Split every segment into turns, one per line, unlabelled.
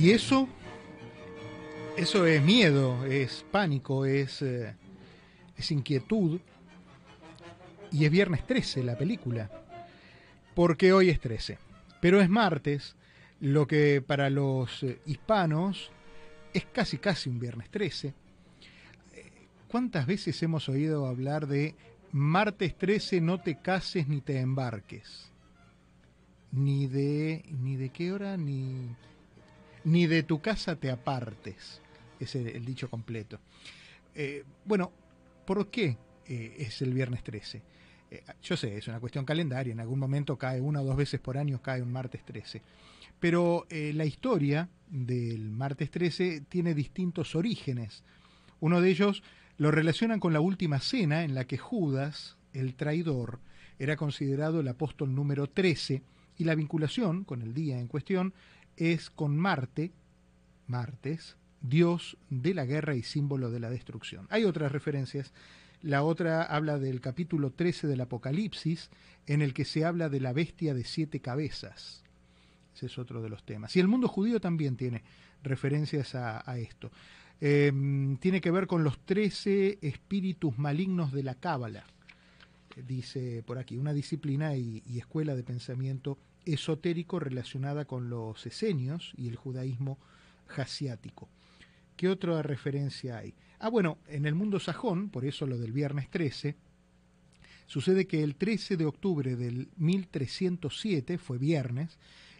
Y eso, eso es miedo, es pánico, es, eh, es inquietud. Y es viernes 13 la película, porque hoy es 13. Pero es martes, lo que para los eh, hispanos es casi casi un viernes 13. ¿Cuántas veces hemos oído hablar de martes 13 no te cases ni te embarques? Ni de ni de qué hora ni ni de tu casa te apartes, es el, dicho completo. Eh, bueno, ¿por qué eh, es el viernes 13? Eh, yo sé, es una cuestión calendaria, en algún momento cae una o dos veces por año, cae un martes 13. Pero la historia del martes 13 tiene distintos orígenes. Uno de ellos lo relacionan con la última cena en la que Judas, el traidor, era considerado el apóstol número 13 y la vinculación con el día en cuestión es con Marte, Martes, dios de la guerra y símbolo de la destrucción. Hay otras referencias. La otra habla del capítulo 13 del Apocalipsis, en el que se habla de la bestia de siete cabezas. Ese es otro de los temas. Y el mundo judío también tiene referencias a, esto. Em, tiene que ver con los 13 espíritus malignos de la Cábala, dice por aquí, una disciplina y escuela de pensamiento esotérico relacionada con los esenios y el judaísmo jasiático. ¿Qué otra referencia hay? Ah, bueno, en el mundo sajón, por eso lo del viernes 13, sucede que el 13 de octubre del 1307 fue viernes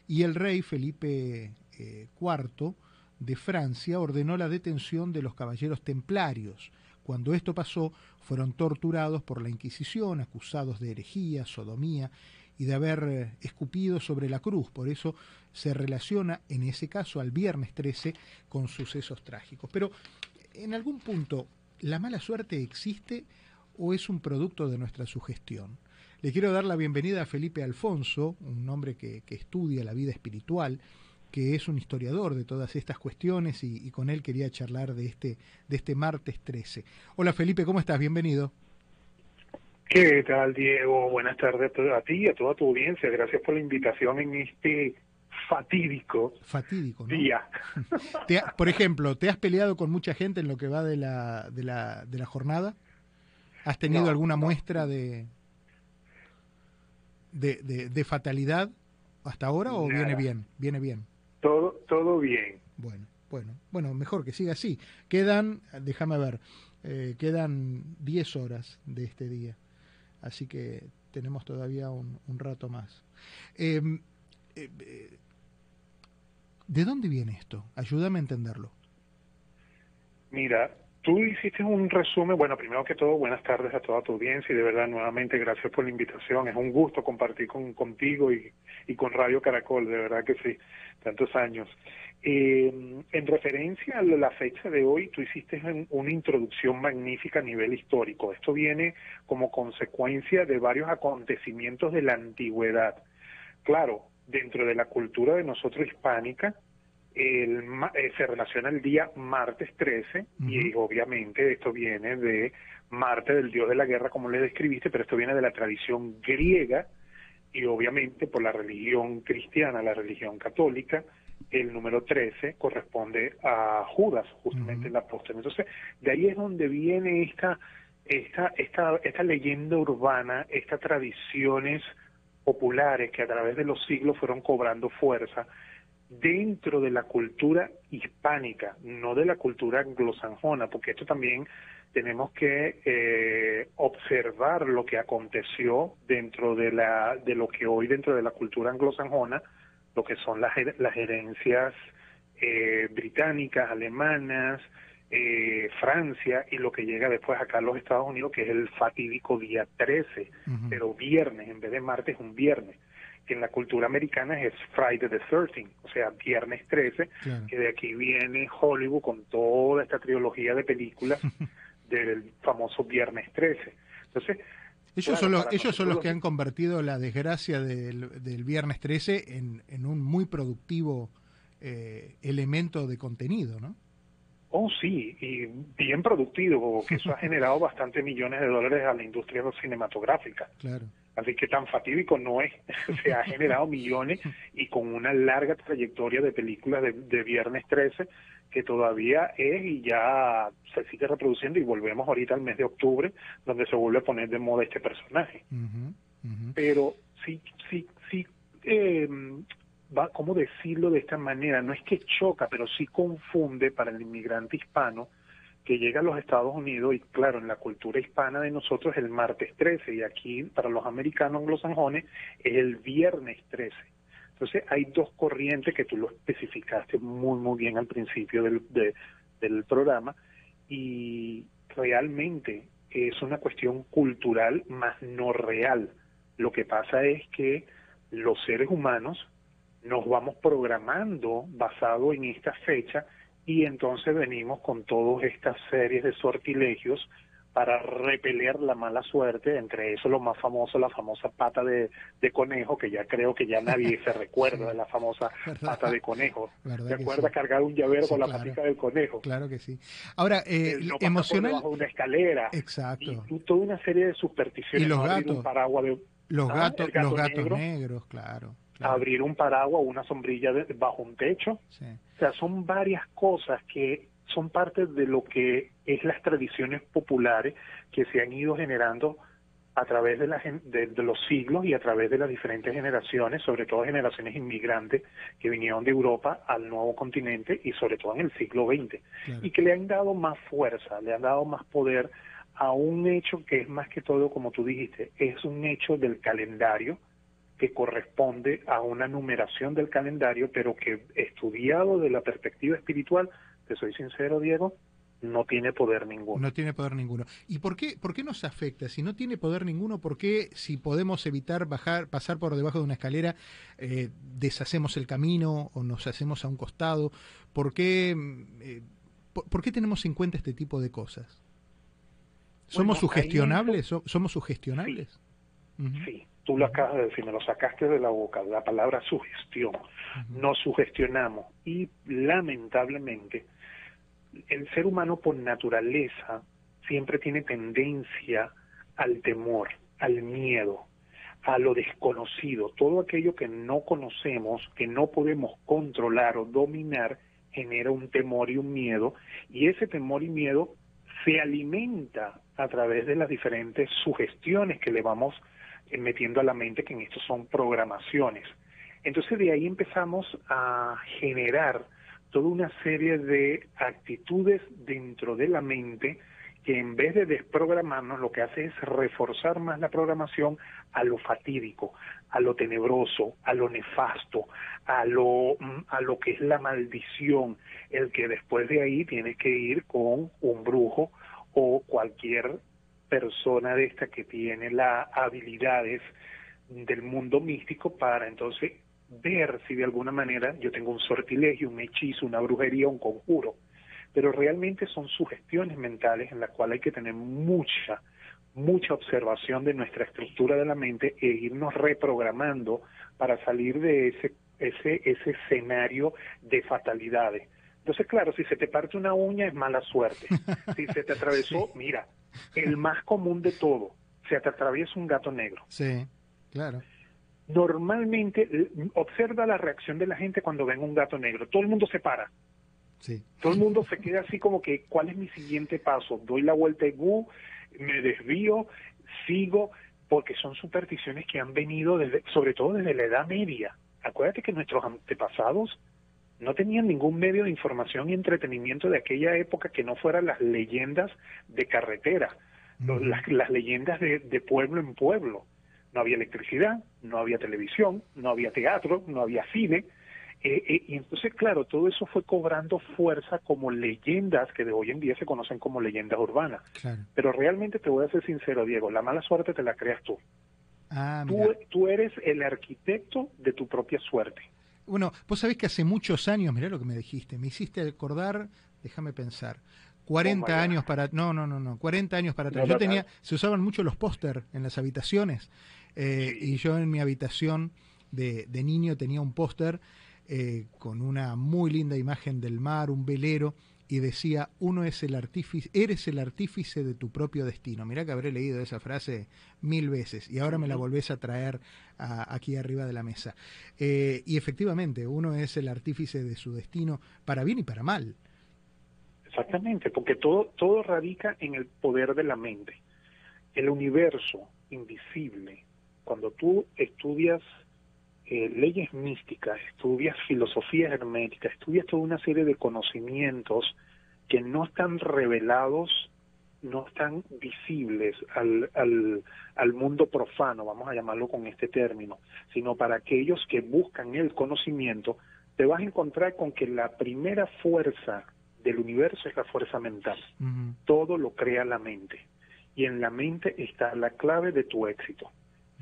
y el rey Felipe IV eh, de Francia ordenó la detención de los caballeros templarios. Cuando esto pasó, fueron torturados por la Inquisición, acusados de herejía, sodomía y de haber eh, escupido sobre la cruz. Por eso se relaciona en ese caso al viernes 13 con sucesos trágicos. Pero en algún punto, ¿la mala suerte existe o es un producto de nuestra sugestión? Le quiero dar la bienvenida a Felipe Alfonso, un hombre que, estudia la vida espiritual, que es un historiador de todas estas cuestiones y, y, con él quería charlar de este, de este martes 13. Hola Felipe, ¿cómo estás? Bienvenido.
¿Qué tal, Diego? Buenas tardes a ti y a toda tu audiencia. Gracias por la invitación en este fatídico,
fatídico
día.
por ejemplo, ¿te has peleado con mucha gente en lo que va de la, de la, de la jornada? ¿Has tenido alguna muestra de, de, de, fatalidad hasta ahora o viene bien? Viene bien.
Todo, todo bien.
Bueno, bueno, bueno, mejor que siga así. Quedan, déjame ver, eh, quedan 10 horas de este día así que tenemos todavía un, rato más. Em, eh, eh, ¿De dónde viene esto? Ayúdame a entenderlo.
Mira, tú hiciste un resumen, bueno, primero que todo, buenas tardes a toda tu audiencia y de verdad nuevamente gracias por la invitación. Es un gusto compartir con, contigo y, y con Radio Caracol, de verdad que sí, tantos años. Eh, en referencia a la fecha de hoy, tú hiciste una introducción magnífica a nivel histórico. Esto viene como consecuencia de varios acontecimientos de la antigüedad. Claro, dentro de la cultura de nosotros hispánica, el, eh, se relaciona el día martes 13 y obviamente esto viene de Marte, del dios de la guerra, como le describiste, pero esto viene de la tradición griega y obviamente por la religión cristiana, la religión católica, el número 13 corresponde a Judas, justamente el apóstol. Entonces, de ahí es donde viene esta, esta, esta, esta leyenda urbana, estas tradiciones populares que a través de los siglos fueron cobrando fuerza dentro de la cultura hispánica, no de la cultura anglosanjona, porque esto también tenemos que eh, observar lo que aconteció dentro de la de lo que hoy dentro de la cultura anglosanjona lo que son las, las herencias eh, británicas, alemanas, eh, Francia y lo que llega después acá a los Estados Unidos, que es el fatídico día 13, pero viernes, en vez de martes, un viernes, en la cultura americana es Friday the 13 o sea, viernes 13, que de aquí viene Hollywood con toda esta trilogía de películas del famoso viernes 13. Entonces,
ellos son los, ellos son los que han convertido la desgracia del, del viernes 13 en, un muy productivo eh, elemento de contenido, ¿no?
Oh, sí, y bien productivo, porque eso ha generado bastante millones de dólares a la industria cinematográfica.
Claro.
Así que tan fatídico no es. Se ha generado millones y con una larga trayectoria de películas de, de Viernes 13 que todavía es y ya se sigue reproduciendo y volvemos ahorita al mes de octubre donde se vuelve a poner de moda este personaje. Pero sí, sí, sí, eh, va, ¿cómo decirlo de esta manera? No es que choca, pero sí confunde para el inmigrante hispano que llega a los Estados Unidos y claro, en la cultura hispana de nosotros es el martes 13 y aquí para los americanos anglosajones es el viernes 13. Entonces hay dos corrientes que tú lo especificaste muy, muy bien al principio del, del programa y realmente es una cuestión cultural más no real. Lo que pasa es que los seres humanos nos vamos programando basado en esta fecha y entonces venimos con todas estas series de sortilegios para repeler la mala suerte, entre eso lo más famoso, la famosa pata de, conejo, que ya creo que ya nadie se recuerda de la famosa pata de conejo. ¿Te acuerdas cargar un llavero con la patita del conejo?
Claro que sí. Ahora, eh, emocional...
Bajo una escalera.
Exacto.
Y, toda una serie de supersticiones.
Y los gatos.
Un paraguas de...
Los, ah, gatos, los gatos negros, claro,
Abrir un paraguas o una sombrilla bajo un techo. O sea, son varias cosas que son parte de lo que es las tradiciones populares que se han ido generando a través de, la, de, los siglos y a través de las diferentes generaciones, sobre todo generaciones inmigrantes que vinieron de Europa al nuevo continente y sobre todo en el siglo XX, y que le han dado más fuerza, le han dado más poder a un hecho que es más que todo, como tú dijiste, es un hecho del calendario que corresponde a una numeración del calendario, pero que estudiado de la perspectiva espiritual te soy sincero, Diego, no tiene poder ninguno.
No tiene poder ninguno. ¿Y por qué, por qué nos afecta? Si no tiene poder ninguno, ¿por qué si podemos evitar bajar, pasar por debajo de una escalera, eh, deshacemos el camino o nos hacemos a un costado? ¿Por qué, eh, por, qué tenemos en cuenta este tipo de cosas? ¿Somos sugestionables? ¿Somos sugestionables?
Sí. Tú lo acabas de decir, me lo sacaste de la boca, la palabra sugestión. Nos sugestionamos y lamentablemente el ser humano por naturaleza siempre tiene tendencia al temor, al miedo, a lo desconocido. Todo aquello que no conocemos, que no podemos controlar o dominar, genera un temor y un miedo, y ese temor y miedo se alimenta a través de las diferentes sugestiones que le vamos metiendo a la mente, que en esto son programaciones. Entonces de ahí empezamos a generar toda una serie de actitudes dentro de la mente que en vez de desprogramarnos lo que hace es reforzar más la programación a lo fatídico, a lo tenebroso, a lo nefasto, a lo, a lo que es la maldición, el que después de ahí tienes que ir con un brujo o cualquier persona de esta que tiene las habilidades del mundo místico para entonces ver si de alguna manera yo tengo un sortilegio, un hechizo, una brujería, un conjuro. Pero realmente son sugestiones mentales en las cuales hay que tener mucha, mucha observación de nuestra estructura de la mente e irnos reprogramando para salir de ese, ese, ese escenario de fatalidades. Entonces, claro, si se te parte una uña es mala suerte. Si se te atravesó, mira, el más común de todo, se te atraviesa un gato negro.
Sí, claro
normalmente eh, observa la reacción de la gente cuando ven un gato negro. Todo el mundo se para.
Sí.
Todo el mundo se queda así como que, ¿cuál es mi siguiente paso? Doy la vuelta de Gu, me desvío, sigo, porque son supersticiones que han venido desde, sobre todo desde la Edad Media. Acuérdate que nuestros antepasados no tenían ningún medio de información y entretenimiento de aquella época que no fueran las leyendas de carretera, las, leyendas de pueblo en pueblo no había electricidad, no había televisión, no había teatro, no había cine. Eh, eh, y entonces, claro, todo eso fue cobrando fuerza como leyendas que de hoy en día se conocen como leyendas urbanas. Pero realmente te voy a ser sincero, Diego, la mala suerte te la creas tú.
Ah,
tú, tú, eres el arquitecto de tu propia suerte.
Bueno, vos sabés que hace muchos años, mirá lo que me dijiste, me hiciste acordar, déjame pensar, 40 años para... No, no, no, no, 40 años para atrás. Yo tenía, se usaban mucho los póster en las habitaciones eh, y yo en mi habitación de, niño tenía un póster eh, con una muy linda imagen del mar, un velero, y decía, uno es el artífice, eres el artífice de tu propio destino. Mirá que habré leído esa frase mil veces y ahora me la volvés a traer aquí arriba de la mesa. Eh, y efectivamente, uno es el artífice de su destino para bien y para mal.
Exactamente, porque todo, todo radica en el poder de la mente. El universo invisible, cuando tú estudias eh, leyes místicas, estudias filosofía hermética, estudias toda una serie de conocimientos que no están revelados, no están visibles al, al, al mundo profano, vamos a llamarlo con este término, sino para aquellos que buscan el conocimiento, te vas a encontrar con que la primera fuerza del universo es la fuerza mental. Todo lo crea la mente. Y en la mente está la clave de tu éxito.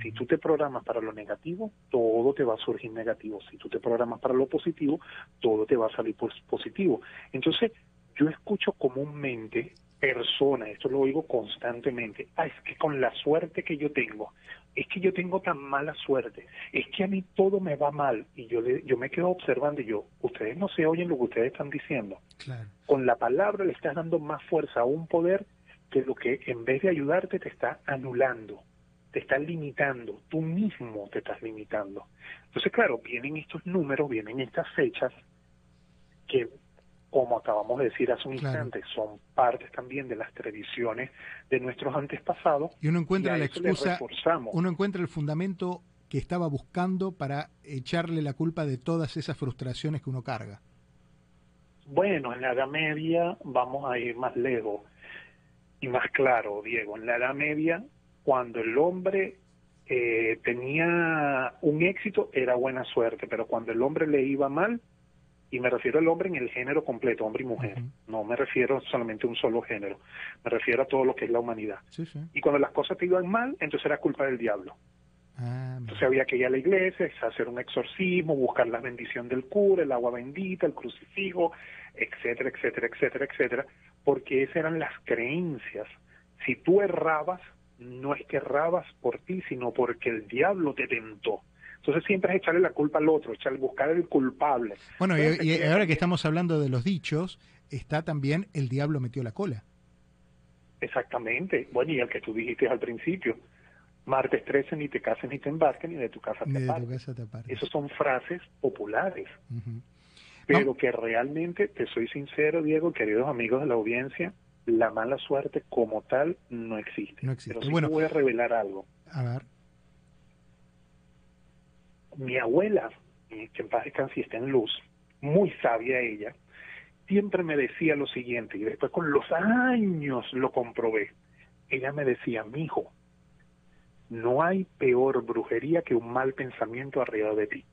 Si tú te programas para lo negativo, todo te va a surgir negativo. Si tú te programas para lo positivo, todo te va a salir positivo. Entonces, yo escucho comúnmente personas, esto lo oigo constantemente, ah, es que con la suerte que yo tengo, es que yo tengo tan mala suerte, es que a mí todo me va mal y yo le, yo me quedo observando y yo, ustedes no se oyen lo que ustedes están diciendo. Con la palabra le estás dando más fuerza a un poder que lo que en vez de ayudarte te está anulando te estás limitando, tú mismo te estás limitando. Entonces, claro, vienen estos números, vienen estas fechas que, como acabamos de decir hace un instante, son partes también de las tradiciones de nuestros antepasados.
Y uno encuentra la excusa, uno encuentra el fundamento que estaba buscando para echarle la culpa de todas esas frustraciones que uno carga.
Bueno, en la Edad Media vamos a ir más lejos y más claro, Diego. En la Edad Media cuando el hombre eh, tenía un éxito era buena suerte, pero cuando el hombre le iba mal, y me refiero al hombre en el género completo, hombre y mujer, no me refiero solamente a un solo género, me refiero a todo lo que es la humanidad. Y cuando las cosas te iban mal, entonces era culpa del diablo. Ah, entonces había que ir a la iglesia, hacer un exorcismo, buscar la bendición del cura, el agua bendita, el crucifijo, etcétera, etcétera, etcétera, etcétera, porque esas eran las creencias. Si tú errabas, no es que errabas por ti, sino porque el diablo te tentó. Entonces siempre es echarle la culpa al otro, echarle, buscar el culpable.
Bueno, y, ahora que estamos hablando de los dichos, está también el diablo metió la cola.
Exactamente. Bueno, y el que tú dijiste al principio, martes 13 ni te cases ni te embarques ni de tu casa te, apartes. Esas son frases populares. Pero que realmente, te soy sincero, Diego, queridos amigos de la audiencia, la mala suerte como tal no existe. No existe. Pero sí bueno, voy a revelar algo.
A ver.
Mi abuela, que en paz descanse está en luz, muy sabia ella, siempre me decía lo siguiente, y después con los años lo comprobé. Ella me decía, mi hijo, no hay peor brujería que un mal pensamiento arriba de ti.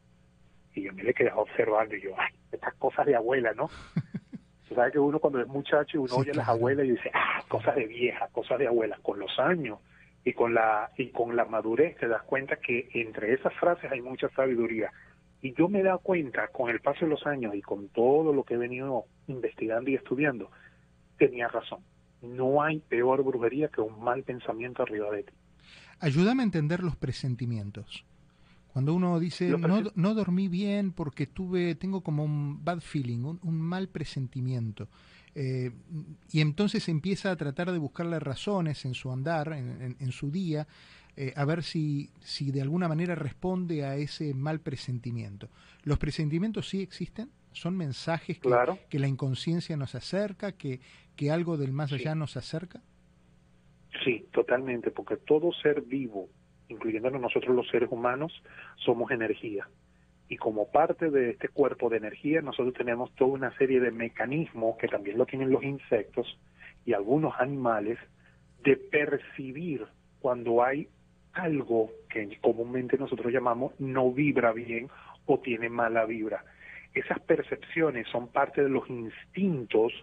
Y yo me le quedaba observando y yo, ay, estas cosas de abuela, ¿no? Sabes que uno cuando es muchacho, uno oye a las abuelas y dice, ah, cosas de vieja, cosas de abuelas. Con los años y con la y con la madurez te das cuenta que entre esas frases hay mucha sabiduría. Y yo me he dado cuenta con el paso de los años y con todo lo que he venido investigando y estudiando, tenía razón. No hay peor brujería que un mal pensamiento arriba de ti.
Ayúdame a entender los presentimientos. Cuando uno dice, no, no, dormí bien porque tuve, tengo como un bad feeling, un, mal presentimiento. Eh, y entonces empieza a tratar de buscarle razones en su andar, en, su día, eh, a ver si, si de alguna manera responde a ese mal presentimiento. ¿Los presentimientos sí existen? ¿Son mensajes que, que la inconsciencia nos acerca, que, que algo del más allá nos acerca?
Sí, totalmente, porque todo ser vivo incluyéndonos nosotros los seres humanos, somos energía. Y como parte de este cuerpo de energía, nosotros tenemos toda una serie de mecanismos que también lo tienen los insectos y algunos animales de percibir cuando hay algo que comúnmente nosotros llamamos no vibra bien o tiene mala vibra. Esas percepciones son parte de los instintos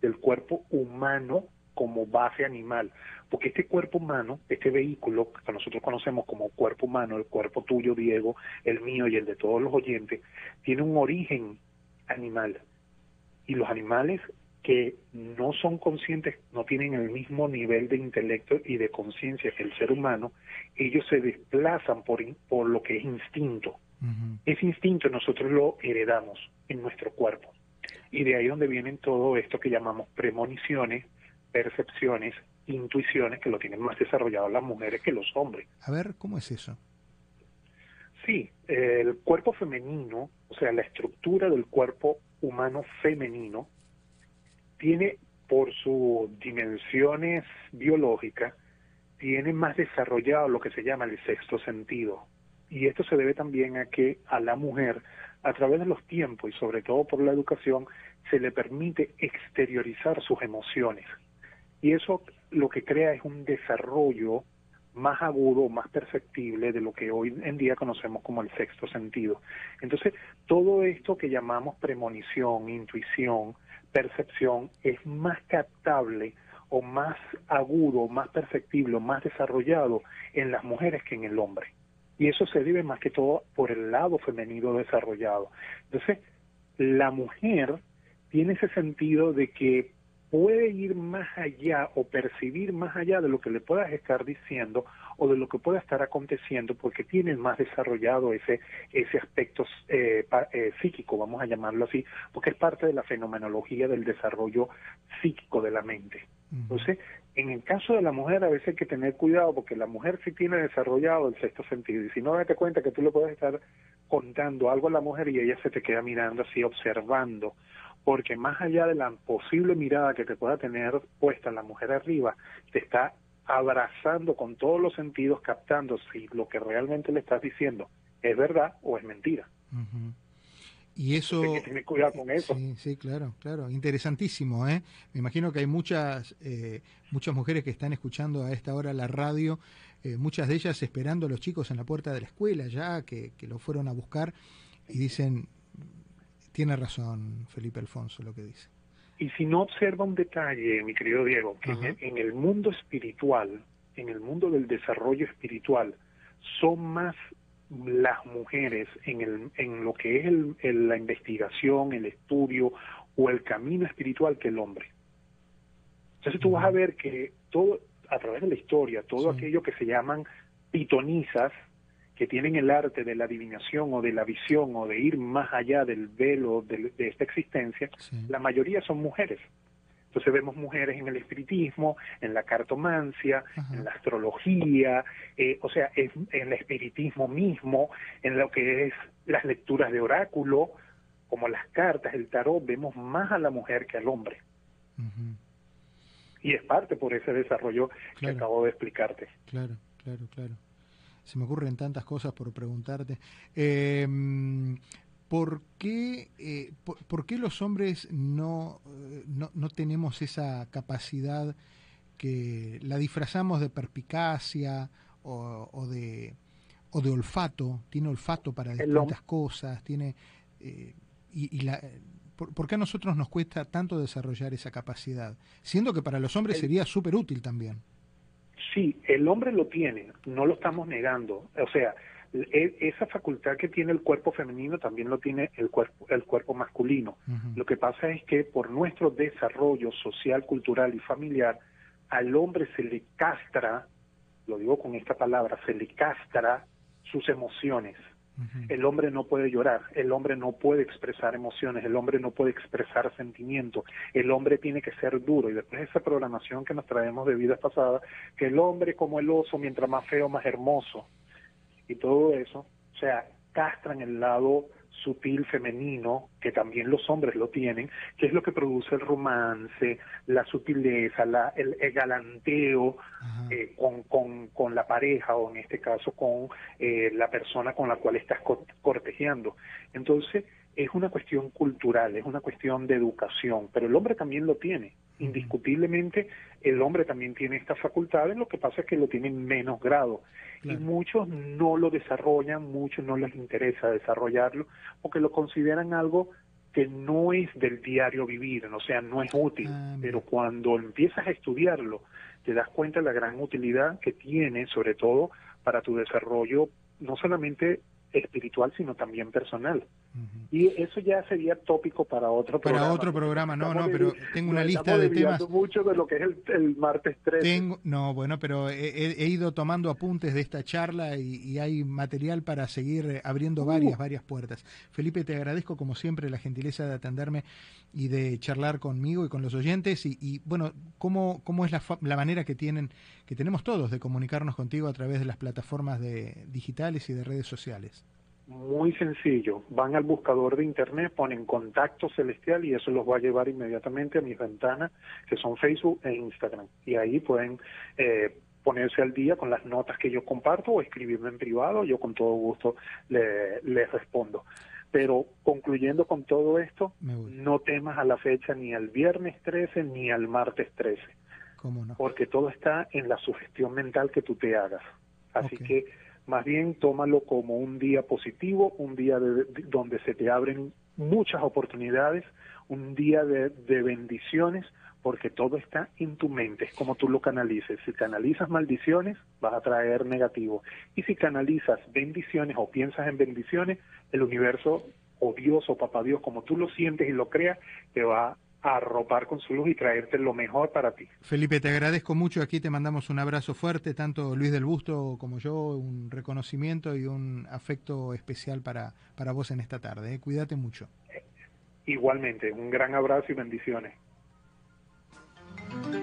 del cuerpo humano como base animal, porque este cuerpo humano, este vehículo que nosotros conocemos como cuerpo humano, el cuerpo tuyo, Diego, el mío y el de todos los oyentes, tiene un origen animal. Y los animales que no son conscientes, no tienen el mismo nivel de intelecto y de conciencia que el ser humano, ellos se desplazan por, por lo que es instinto. Ese instinto nosotros lo heredamos en nuestro cuerpo. Y de ahí donde vienen todo esto que llamamos premoniciones, percepciones, intuiciones, que lo tienen más desarrollado las mujeres que los hombres.
A ver, ¿cómo es eso?
Sí, el cuerpo femenino, o sea, la estructura del cuerpo humano femenino, tiene por sus dimensiones biológicas, tiene más desarrollado lo que se llama el sexto sentido. Y esto se debe también a que a la mujer, a través de los tiempos y sobre todo por la educación, se le permite exteriorizar sus emociones. Y eso lo que crea es un desarrollo más agudo, más perceptible de lo que hoy en día conocemos como el sexto sentido. Entonces, todo esto que llamamos premonición, intuición, percepción, es más captable o más agudo, más perceptible, más desarrollado en las mujeres que en el hombre. Y eso se debe más que todo por el lado femenino desarrollado. Entonces, la mujer tiene ese sentido de que puede ir más allá o percibir más allá de lo que le puedas estar diciendo o de lo que pueda estar aconteciendo porque tiene más desarrollado ese ese aspecto eh, eh, psíquico vamos a llamarlo así porque es parte de la fenomenología del desarrollo psíquico de la mente. Entonces en el caso de la mujer a veces hay que tener cuidado porque la mujer sí tiene desarrollado el sexto sentido. Y si no date cuenta que tú le puedes estar contando algo a la mujer y ella se te queda mirando así observando porque más allá de la posible mirada que te pueda tener puesta la mujer arriba, te está abrazando con todos los sentidos, captando si lo que realmente le estás diciendo es verdad o es mentira.
Y eso...
Hay que tener cuidado con eso.
Sí, sí, claro, claro. Interesantísimo, ¿eh? Me imagino que hay muchas, eh, muchas mujeres que están escuchando a esta hora la radio, eh, muchas de ellas esperando a los chicos en la puerta de la escuela ya, que, que lo fueron a buscar y dicen, tiene razón Felipe Alfonso lo que dice.
Y si no observa un detalle, mi querido Diego, que en el, mundo espiritual, en el mundo del desarrollo espiritual, son más las mujeres en, el, en lo que es la investigación, el estudio o el camino espiritual que el hombre. Entonces tú vas a ver que todo, a través de la historia, todo aquello que se llaman pitonizas, que tienen el arte de la adivinación o de la visión o de ir más allá del velo de, esta existencia, la mayoría son mujeres. Entonces vemos mujeres en el espiritismo, en la cartomancia, en la astrología, eh, o sea, en, el espiritismo mismo, en lo que es las lecturas de oráculo, como las cartas, el tarot, vemos más a la mujer que al hombre. Y es parte por ese desarrollo que acabo de explicarte.
Claro, claro, claro se me ocurren tantas cosas por preguntarte. Em, ¿por, qué, eh, por, qué los hombres no, eh, no, no, tenemos esa capacidad que la disfrazamos de perspicacia o, de, o de olfato? Tiene olfato para distintas cosas, tiene... Eh, y, la, ¿por, qué a nosotros nos cuesta tanto desarrollar esa capacidad? Siendo que para los hombres sería súper útil también.
Sí, el hombre lo tiene, no lo estamos negando. O sea, e, esa facultad que tiene el cuerpo femenino también lo tiene el cuerpo, el cuerpo masculino. Lo que pasa es que por nuestro desarrollo social, cultural y familiar, al hombre se le castra, lo digo con esta palabra, se le castra sus emociones. El hombre no puede llorar, el hombre no puede expresar emociones, el hombre no puede expresar sentimientos, el hombre tiene que ser duro. Y después esa programación que nos traemos de vidas pasadas, que el hombre como el oso, mientras más feo, más hermoso. Y todo eso, o sea, castran el lado sutil femenino, que también los hombres lo tienen, que es lo que produce el romance, la sutileza, la, el, galanteo eh, con, con, con, la pareja o en este caso con eh, la persona con la cual estás cortejando. Entonces, es una cuestión cultural, es una cuestión de educación, pero el hombre también lo tiene. Indiscutiblemente, el hombre también tiene estas facultades, lo que pasa es que lo tiene en menos grado. Y muchos no lo desarrollan, muchos no les interesa desarrollarlo, porque lo consideran algo que no es del diario vivir, o sea, no es útil. Ah, pero cuando empiezas a estudiarlo, te das cuenta de la gran utilidad que tiene, sobre todo para tu desarrollo, no solamente espiritual, sino también personal. Y eso ya sería tópico para otro
para
programa.
otro programa, no, no, pero tengo una lista de temas.
mucho de lo que es el, martes 13.
Tengo, no, bueno, pero he, ido tomando apuntes de esta charla y, hay material para seguir abriendo varias, uh. varias puertas. Felipe, te agradezco como siempre la gentileza de atenderme y de charlar conmigo y con los oyentes. Y, bueno, ¿cómo, cómo es la, la manera que tienen, que tenemos todos de comunicarnos contigo a través de las plataformas de, digitales y de redes sociales?
Muy sencillo, van al buscador de internet, ponen contacto celestial y eso los va a llevar inmediatamente a mis ventanas que son Facebook e Instagram. Y ahí pueden eh, ponerse al día con las notas que yo comparto o escribirme en privado, yo con todo gusto les respondo. Pero concluyendo con todo esto, no temas a la fecha ni al viernes 13 ni al martes 13.
¿Cómo no?
Porque todo está en la sugestión mental que tú te hagas. Así que más bien tómalo como un día positivo, un día donde se te abren muchas oportunidades, un día de, bendiciones, porque todo está en tu mente, es como tú lo canalices. Si canalizas maldiciones, vas a traer negativo. Y si canalizas bendiciones o piensas en bendiciones, el universo o Dios o Papá Dios, como tú lo sientes y lo creas, te va arropar con su luz y traerte lo mejor para ti.
Felipe, te agradezco mucho. Aquí te mandamos un abrazo fuerte, tanto Luis del Busto como yo, un reconocimiento y un afecto especial para, para vos en esta tarde. ¿eh? Cuídate mucho.
Igualmente, un gran abrazo y bendiciones. Thank you.